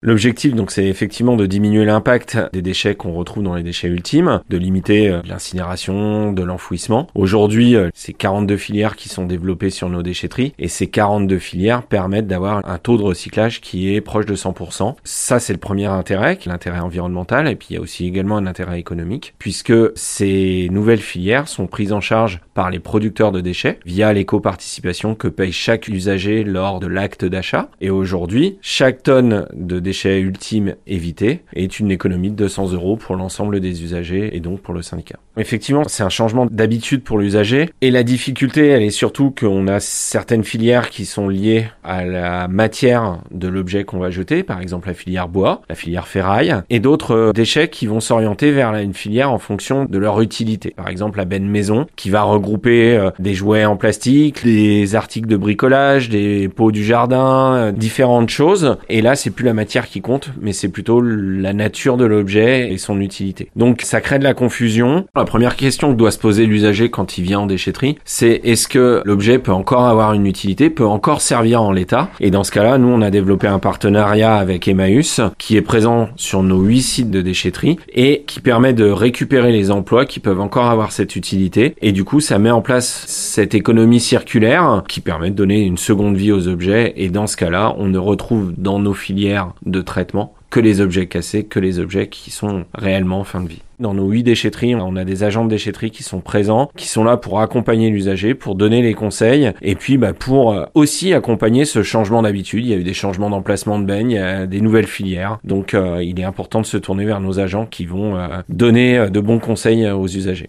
L'objectif, donc, c'est effectivement de diminuer l'impact des déchets qu'on retrouve dans les déchets ultimes, de limiter euh, l'incinération, de l'enfouissement. Aujourd'hui, euh, c'est 42 filières qui sont développées sur nos déchetteries et ces 42 filières permettent d'avoir un taux de recyclage qui est proche de 100%. Ça, c'est le premier intérêt, l'intérêt environnemental, et puis il y a aussi également un intérêt économique, puisque ces nouvelles filières sont prises en charge par les producteurs de déchets via l'éco-participation que paye chaque usager lors de l'acte d'achat. Et aujourd'hui, chaque tonne de déchets ultimes évités est une économie de 200 euros pour l'ensemble des usagers et donc pour le syndicat. Effectivement, c'est un changement d'habitude pour l'usager et la difficulté, elle est surtout qu'on a certaines filières qui sont liées à la matière de l'objet qu'on va jeter, par exemple la filière bois, la filière ferraille, et d'autres euh, déchets qui vont s'orienter vers une filière en fonction de leur utilité. Par exemple la benne maison qui va regrouper euh, des jouets en plastique, des articles de bricolage, des pots du jardin, euh, différentes choses. Et là, c'est plus la matière qui compte, mais c'est plutôt la nature de l'objet et son utilité. Donc ça crée de la confusion. La première question que doit se poser l'usager quand il vient en déchetterie, c'est est-ce que l'objet peut encore avoir une utilité, peut encore servir en l'état? Et dans ce cas-là, nous on a développé un partenariat avec Emmaüs qui est présent sur nos huit sites de déchetterie et qui permet de récupérer les emplois qui peuvent encore avoir cette utilité et du coup ça met en place cette économie circulaire qui permet de donner une seconde vie aux objets et dans ce cas-là on ne retrouve dans nos filières de traitement que les objets cassés, que les objets qui sont réellement en fin de vie. Dans nos huit déchetteries, on a des agents de déchetterie qui sont présents, qui sont là pour accompagner l'usager, pour donner les conseils, et puis bah, pour euh, aussi accompagner ce changement d'habitude. Il y a eu des changements d'emplacement de baigne, il y a des nouvelles filières, donc euh, il est important de se tourner vers nos agents qui vont euh, donner de bons conseils aux usagers.